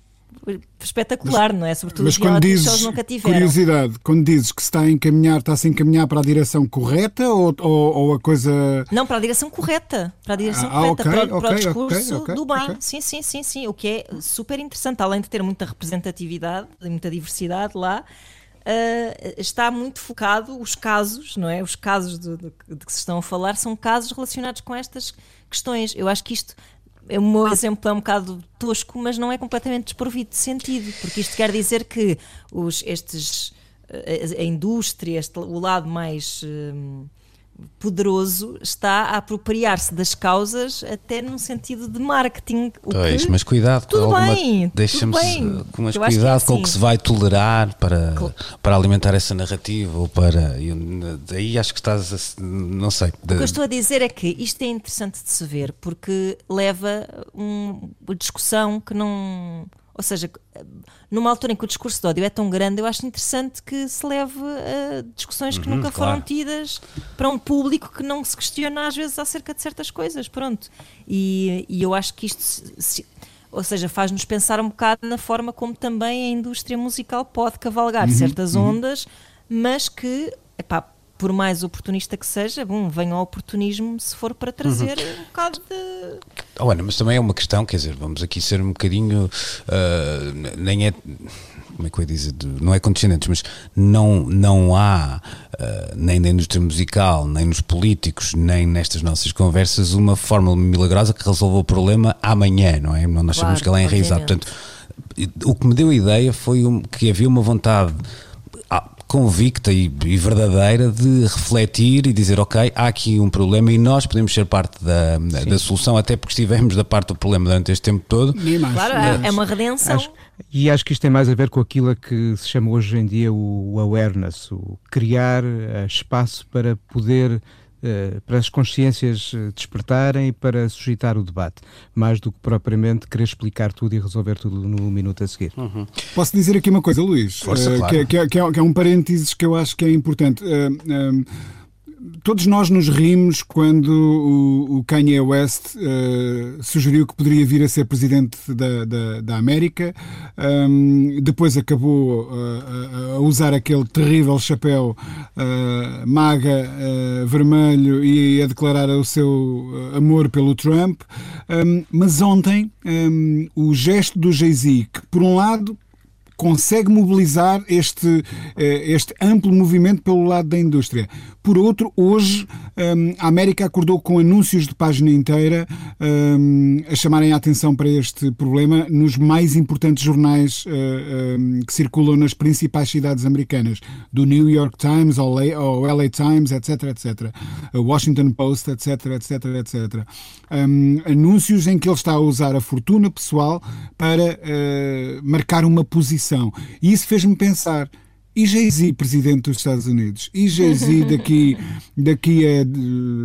espetacular, não é? Sobretudo Mas quando dizes, nunca tiveram. curiosidade, quando dizes que se está a encaminhar, está-se a encaminhar para a direção correta ou, ou, ou a coisa. Não, para a direção correta. Para a direção Ah, correta, ok, para, o- para o discurso ok, ok, do bem. Sim, sim, sim, sim. O que é super interessante, além de ter muita representatividade, muita diversidade lá. Ah, está muito focado os casos, não é? Os casos de, de- que se estão a falar são casos relacionados com estas questões. Eu acho que isto é meu exemplo é um bocado tosco, mas não é completamente desprovido de sentido, porque isto quer dizer que os, estes a, a indústria, este, o lado mais hum, poderoso está a apropriar-se das causas até num sentido de marketing. Pois, que, mas cuidado Tudo com alguma, bem, tudo bem. com mas acho que é cuidado com o que assim. se vai tolerar para, Claro. para alimentar essa narrativa ou para eu, daí acho que estás a, não sei O que eu estou a dizer é que isto é interessante de se ver porque leva um, uma discussão que não. Ou seja, numa altura em que o discurso de ódio é tão grande, eu acho interessante que se leve a discussões que nunca foram claro. tidas para um público que não se questiona às vezes acerca de certas coisas. Pronto. E, e eu acho que isto. se- ou seja, faz-nos pensar um bocado na forma como também a indústria musical pode cavalgar certas ondas, mas que, epá, por mais oportunista que seja, bom, venha ao oportunismo se for para trazer um bocado de. Oh, Ana, mas também é uma questão, quer dizer, vamos aqui ser um bocadinho, n- nem é, como é que eu ia dizer, de- não é condescendentes, mas não, não há, ah, nem na indústria musical, nem nos políticos, nem nestas nossas conversas, uma fórmula milagrosa que resolva o problema amanhã, não é? Nós Claro, sabemos que ela é enraizada. Portanto, o que me deu a ideia foi um- que havia uma vontade convicta e, e verdadeira de refletir e dizer, ok, há aqui um problema e nós podemos ser parte da, da, da solução, até porque estivemos da parte do problema durante este tempo todo. Claro, é, mais. é uma redenção. Acho- e acho que isto tem mais a ver com aquilo a que se chama hoje em dia o, o awareness, o criar eh, espaço para poder, para as consciências eh, despertarem e para suscitar o debate, mais do que propriamente querer explicar tudo e resolver tudo no minuto a seguir. Posso dizer aqui uma coisa, Luís? Força, Eh, claro. que, é- que é- que é, que é um parênteses que eu acho que é importante. Eh, eh, todos nós nos rimos quando o, o Kanye West eh, sugeriu que poderia vir a ser presidente da, da, da América. Um, depois acabou eh, a- usar aquele terrível chapéu eh, maga vermelho e a declarar o seu amor pelo Trump. Um, mas ontem um, o gesto do Jay-Z, que por um lado consegue mobilizar este, este amplo movimento pelo lado da indústria. Por outro, hoje hum, a América acordou com anúncios de página inteira hum, a chamarem a atenção para este problema nos mais importantes jornais eh, hum, que circulam nas principais cidades americanas, do New York Times ao LA, ao LA Times, etc, etc. A Washington Post, etc, etc, etc. Anúncios em que ele está a usar a fortuna pessoal para eh, marcar uma posição. E isso fez-me pensar. E Jay-Z, presidente dos Estados Unidos? E Jay-Z daqui, daqui a, eh,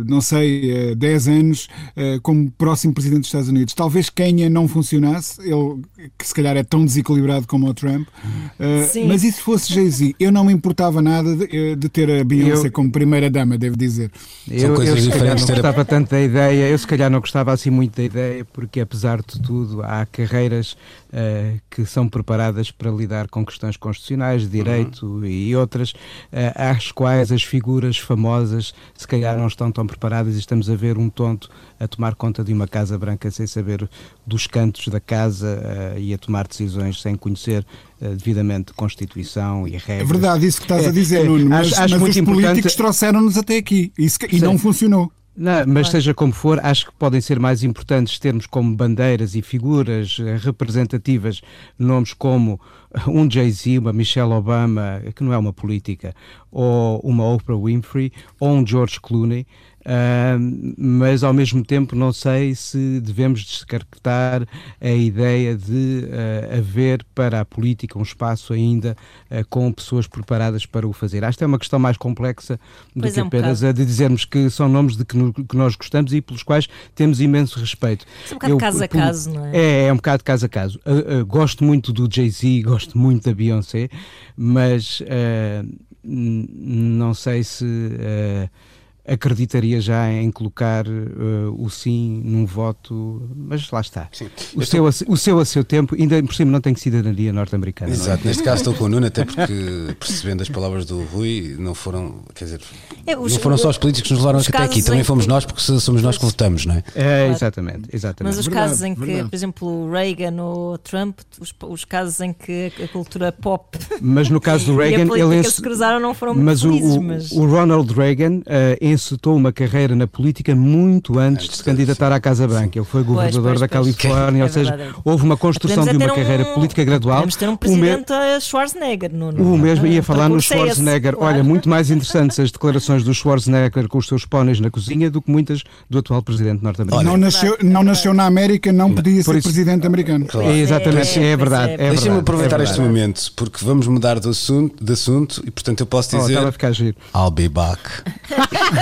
não sei, a 10 anos, eh, como próximo presidente dos Estados Unidos? Talvez Kenya não funcionasse, ele que se calhar é tão desequilibrado como o Trump, eh, Sim. mas e se fosse Jay-Z? Eu não me importava nada de, eh, de ter a Beyoncé Eu- como primeira-dama, devo dizer. São coisas se calhar diferentes não gostava tanto da ideia, eu se calhar não gostava assim muito da ideia, porque apesar de tudo há carreiras eh, que são preparadas para lidar com questões constitucionais, de direito e outras, eh, às quais as figuras famosas se calhar não estão tão preparadas e estamos a ver um tonto a tomar conta de uma Casa Branca sem saber dos cantos da casa eh, e a tomar decisões sem conhecer devidamente Constituição e regras. É verdade isso que estás a dizer, é, Nuno, mas, acho- acho mas os políticos trouxeram-nos até aqui e, se- e Sim. não funcionou. Não, mas seja como for, acho que podem ser mais importantes termos como bandeiras e figuras eh, representativas nomes como um Jay-Z, uma Michelle Obama, que não é uma política, ou uma Oprah Winfrey, ou um George Clooney. Ah, mas ao mesmo tempo não sei se devemos descartar a ideia de ah, haver para a política um espaço ainda ah, com pessoas preparadas para o fazer. Acho que é uma questão mais complexa do Pois que é, um apenas bocado. a de dizermos que são nomes de que, no- que nós gostamos e pelos quais temos imenso respeito. É um bocado caso a caso, não é? É, é um bocado caso a caso. Uh, uh, gosto muito do Jay-Z, gosto muito da Beyoncé, mas uh, não sei se uh, acreditaria já em colocar uh, o sim num voto, mas lá está. Sim. O, seu, o seu a seu tempo, ainda por cima não tem cidadania norte-americana. É? Exato, é? neste caso estou com o Nuno, até porque percebendo as palavras do Rui, não foram, quer dizer, é, os, não foram só os políticos que nos levaram até aqui, também fomos nós porque somos nós que votamos, não é? é exatamente, exatamente. Mas os verdade, casos em que, verdade. por exemplo, Reagan ou Trump, os, os, casos em que a cultura pop. Mas no caso do Reagan, ele se cruzaram não foram mas muito felizes, o, mas o Ronald Reagan uh, encetou uma carreira na política muito antes de se candidatar à Casa Branca. Ele foi governador pois, pois, da Califórnia, é ou seja, verdade. houve uma construção de uma um, carreira política gradual. Podemos ter um presidente o Schwarzenegger. No, no, o mesmo, ia falar no Schwarzenegger. Claro. Olha, muito mais interessantes as declarações do Schwarzenegger com os seus póneis na cozinha do que muitas do atual presidente norte-americano. Não nasceu, não nasceu na América, não podia ser isso, presidente americano. Claro. É, exatamente, é, é verdade. É Deixa-me aproveitar é este momento, porque vamos mudar de assunto, de assunto e, portanto, eu posso dizer. Oh, a ficar giro. I'll be back.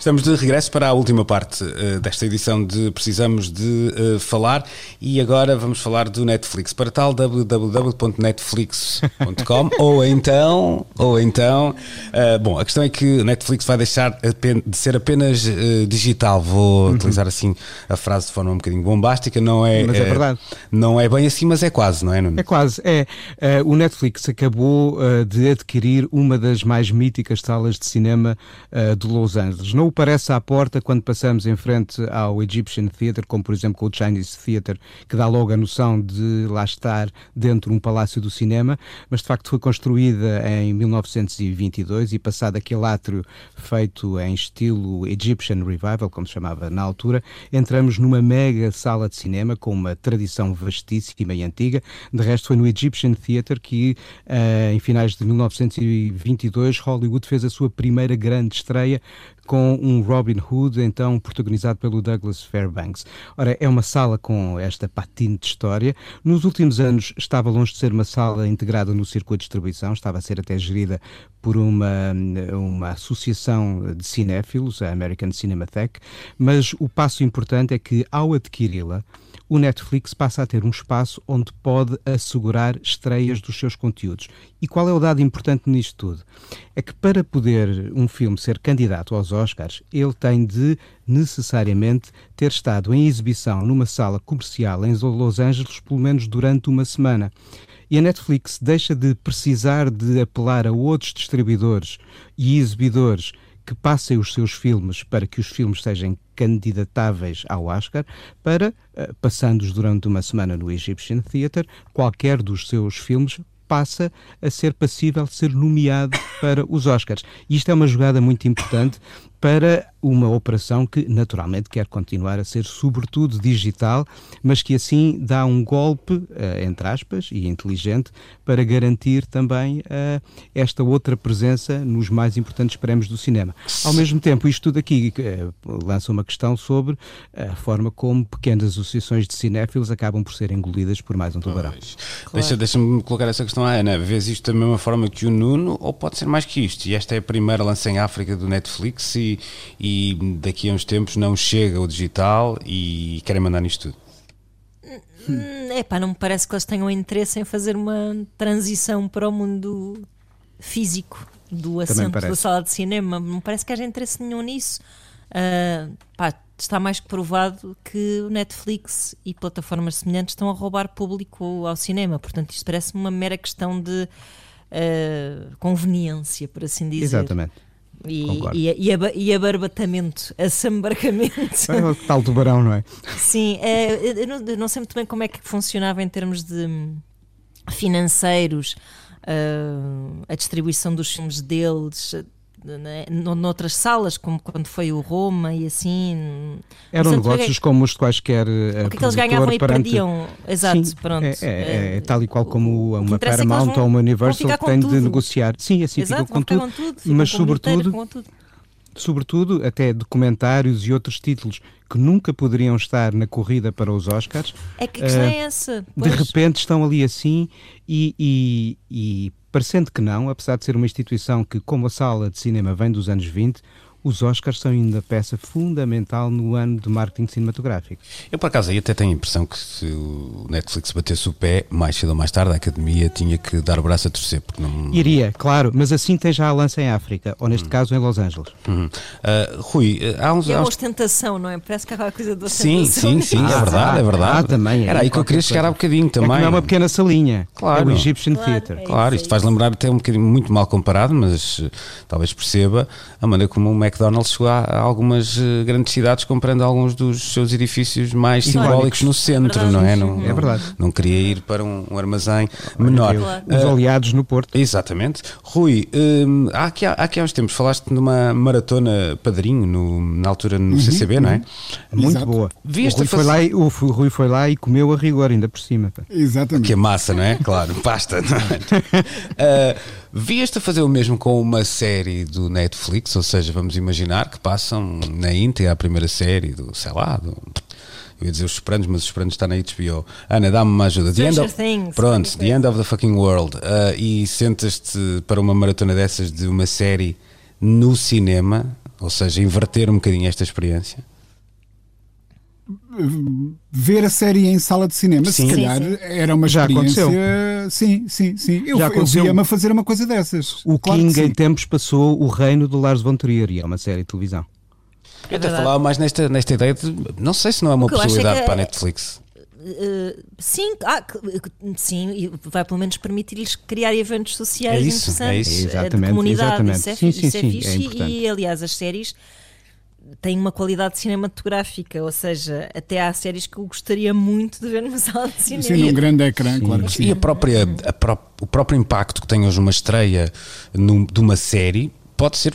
Estamos de regresso para a última parte uh, desta edição de Precisamos de uh, Falar e agora vamos falar do Netflix. Para tal, www.netflix.com ou então, ou então, uh, bom, a questão é que o Netflix vai deixar de ser apenas digital. Vou uhum. utilizar assim a frase de forma um bocadinho bombástica, não é, mas é verdade. não é bem assim, mas é quase, não é? Nuno? É quase, é. o Netflix acabou de adquirir uma das mais míticas salas de cinema de Los Angeles. Não parece à porta quando passamos em frente ao Egyptian Theatre, como por exemplo com o Chinese Theatre, que dá logo a noção de lá estar dentro de um palácio do cinema, mas de facto foi construída em 1922 e passado aquele átrio feito em estilo Egyptian Revival, como se chamava na altura, entramos numa mega sala de cinema com uma tradição vastíssima e antiga. De resto, foi no Egyptian Theatre que, uh, em finais de 1922, Hollywood fez a sua primeira grande estreia com um Robin Hood, então protagonizado pelo Douglas Fairbanks. Ora, é uma sala com esta patina de história. Nos últimos anos estava longe de ser uma sala integrada no circuito de distribuição, estava a ser até gerida por uma, uma associação de cinéfilos, a American Cinematheque, mas o passo importante é que, ao adquiri-la, o Netflix passa a ter um espaço onde pode assegurar estreias dos seus conteúdos. E qual é o dado importante nisto tudo? É que para poder um filme ser candidato aos Oscars, ele tem de necessariamente ter estado em exibição numa sala comercial em Los Angeles pelo menos durante uma semana. E a Netflix deixa de precisar de apelar a outros distribuidores e exibidores que passem os seus filmes para que os filmes sejam candidatáveis ao Oscar, para, eh, passando-os durante uma semana no Egyptian Theatre, qualquer dos seus filmes passa a ser passível de ser nomeado para os Oscars. Isto é uma jogada muito importante para uma operação que naturalmente quer continuar a ser sobretudo digital, mas que assim dá um golpe, uh, entre aspas, e inteligente, para garantir também uh, esta outra presença nos mais importantes prémios do cinema. Ao mesmo tempo, isto tudo aqui uh, lança uma questão sobre a forma como pequenas associações de cinéfilos acabam por ser engolidas por mais um tubarão. Claro. Deixa, deixa-me colocar essa questão à Ana. Vês isto da mesma forma que o Nuno, ou pode ser mais que isto? E esta é a primeira lança em África do Netflix e, e e daqui a uns tempos não chega o digital e querem mandar nisto tudo? É pá, não me parece que eles tenham interesse em fazer uma transição para o mundo físico do assento da sala de cinema. Não me parece que haja interesse nenhum nisso. Uh, pá, está mais que provado que o Netflix e plataformas semelhantes estão a roubar público ao cinema. Portanto, isto parece-me uma mera questão de uh, conveniência, por assim dizer. Exatamente. E, e, e, e abarbatamento, assambarcamento. É o tal tubarão, não é? Sim, é, eu, não, eu, não, sei muito bem como é que funcionava em termos de financeiros, uh, a distribuição dos filmes deles né, noutras salas, como quando foi o Roma e assim. Eram negócios é, como os quaisquer. Eh, o que, é que eles ganhavam e perdiam? Exato, Sim, pronto. É, é, é, tal e qual como uma Paramount ou uma Universal tem de negociar. Sim, assim Exato, ficam com tudo, com tudo mas sobretudo. Sobretudo, até documentários e outros títulos que nunca poderiam estar na corrida para os Oscars. É que a questão uh, é essa. Pois. De repente estão ali assim e, e, e parecendo que não, apesar de ser uma instituição que, como a sala de cinema vem dos anos 20, os Oscars são ainda peça fundamental no ano de marketing cinematográfico. Eu, por acaso, aí até tenho a impressão que se o Netflix batesse o pé, mais cedo ou mais tarde, a Academia tinha que dar o braço a torcer. Porque não... Iria, claro, mas assim tem já a lança em África, ou neste hum. caso em Los Angeles. Uhum. Uh, Rui, há uns. E é uns... ostentação, não é? Parece que há aquela coisa de ostentação. Sim, sim, sim, é verdade, é verdade. Ah, também. Era aí que eu queria chegar há bocadinho também. É, é uma pequena salinha. Claro. É o Egyptian claro, Theatre. É claro, isto faz lembrar até um bocadinho muito mal comparado, mas uh, talvez perceba a maneira como o McDonald's chegou a, algumas uh, grandes cidades comprando alguns dos seus edifícios mais simbólicos no centro, é não é? Não, é verdade. Não queria ir para um, um armazém menor. Os aliados no Porto. Exatamente. Rui, hum, há, aqui, há aqui há uns tempos falaste de uma maratona padrinho no, na altura no Uhum, CCB, não é? Muito Exato. boa. Vi o, Rui foi fase- lá e, o Rui foi lá e comeu a rigor, ainda por cima. pá. Exatamente. Que é massa, não é? Claro, pasta. Não é? uh, Vieste a fazer o mesmo com uma série do Netflix, ou seja, vamos imaginar que passam na íntegra a primeira série do, sei lá, do, eu ia dizer os Sopranos, mas os Sopranos está na HBO. Ana, dá-me uma ajuda. The end of, Things, pronto, The End of the Fucking World. Uh, e sentas-te para uma maratona dessas de uma série no cinema, ou seja, inverter um bocadinho esta experiência. Ver a série em sala de cinema, Sim. se calhar Sim, sim. era uma Já experiência. aconteceu. Sim, sim, sim. Eu, Já eu aconteceu. via-me a fazer uma coisa dessas. O Claro King em tempos passou o reino do Lars von Trier e é uma série de televisão. Eu até verdade. falava mais nesta, nesta ideia de. Não sei se não é uma eu é possibilidade que para a é- Netflix. Uh, sim, ah, sim, e vai pelo menos permitir-lhes criar eventos sociais É isso, é interessantes isso. eh, de comunidade. exatamente. Isso é, Sim, fi- sim, isso é sim, fixe é e, aliás, as séries têm uma qualidade cinematográfica, ou seja, até há séries que eu gostaria muito de ver numa sala de cinema. Sim, num grande ecrã, claro que sim. E a própria, a pró- o próprio impacto que tem hoje uma estreia num- de uma série pode ser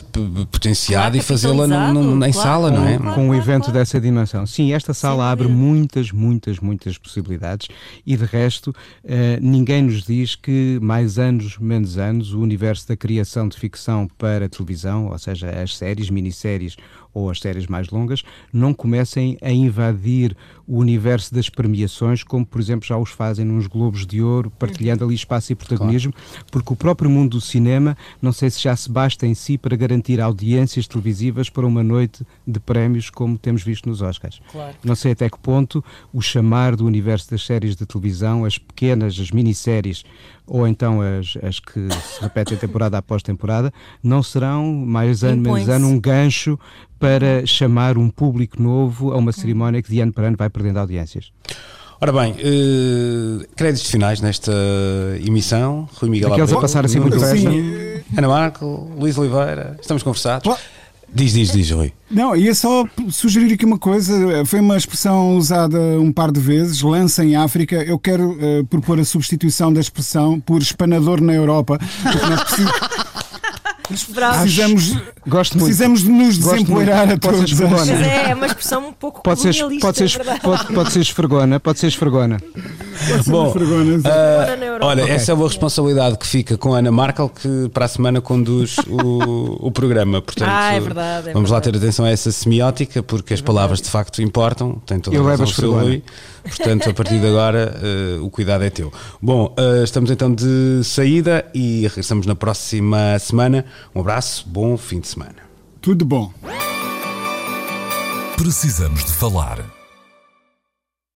potenciado Claro, e fazê-la em capitalizado, sala, claro, não é? claro. com um evento dessa dimensão. Sim, esta sala Sem abre dúvida. muitas, muitas, muitas possibilidades e de resto eh, ninguém nos diz que mais anos, menos anos, o universo da criação de ficção para televisão, ou seja, as séries, minisséries ou as séries mais longas, não comecem a invadir o universo das premiações, como por exemplo já os fazem nos Globos de Ouro, partilhando ali espaço e protagonismo, porque o próprio mundo do cinema, não sei se já se basta em si para garantir audiências televisivas para uma noite de prémios como temos visto nos Oscars. Claro. Não sei até que ponto o chamar do universo das séries de televisão, as pequenas, as minisséries, ou então as, as que se repetem temporada após temporada, não serão, mais ano, menos ano, um gancho para chamar um público novo a uma cerimónia que de ano para ano vai perdendo audiências. Ora bem, eh, créditos finais nesta emissão. Rui Miguel Aqueles a Abreu, passar assim muito Sim. Ana Marco, Luís Oliveira, estamos conversados. Diz, diz, diz, Rui. Não, ia só sugerir aqui uma coisa. Foi uma expressão usada um par de vezes, lança em África. Eu quero eh, propor a substituição da expressão por espanador na Europa. Porque nós precis- Bravo. precisamos, Gosto muito. precisamos de nos desempoeirar a todos. Mas é, é uma expressão um pouco Pode ser, pode, é ser, verdade. pode, pode ser esfregona, pode ser esfregona. Bom, Europa. olha, essa é uma responsabilidade que fica com a Ana Markel, que para a semana conduz o, o programa. Portanto, Ah, é verdade, é vamos lá ter atenção a essa semiótica, porque as palavras de facto importam. Tem toda Eu a razão. Rui. Portanto, a partir de agora, eh, o cuidado é teu. Bom, eh, estamos então de saída e regressamos na próxima semana. Um abraço, bom fim de semana. Tudo bom. Precisamos de falar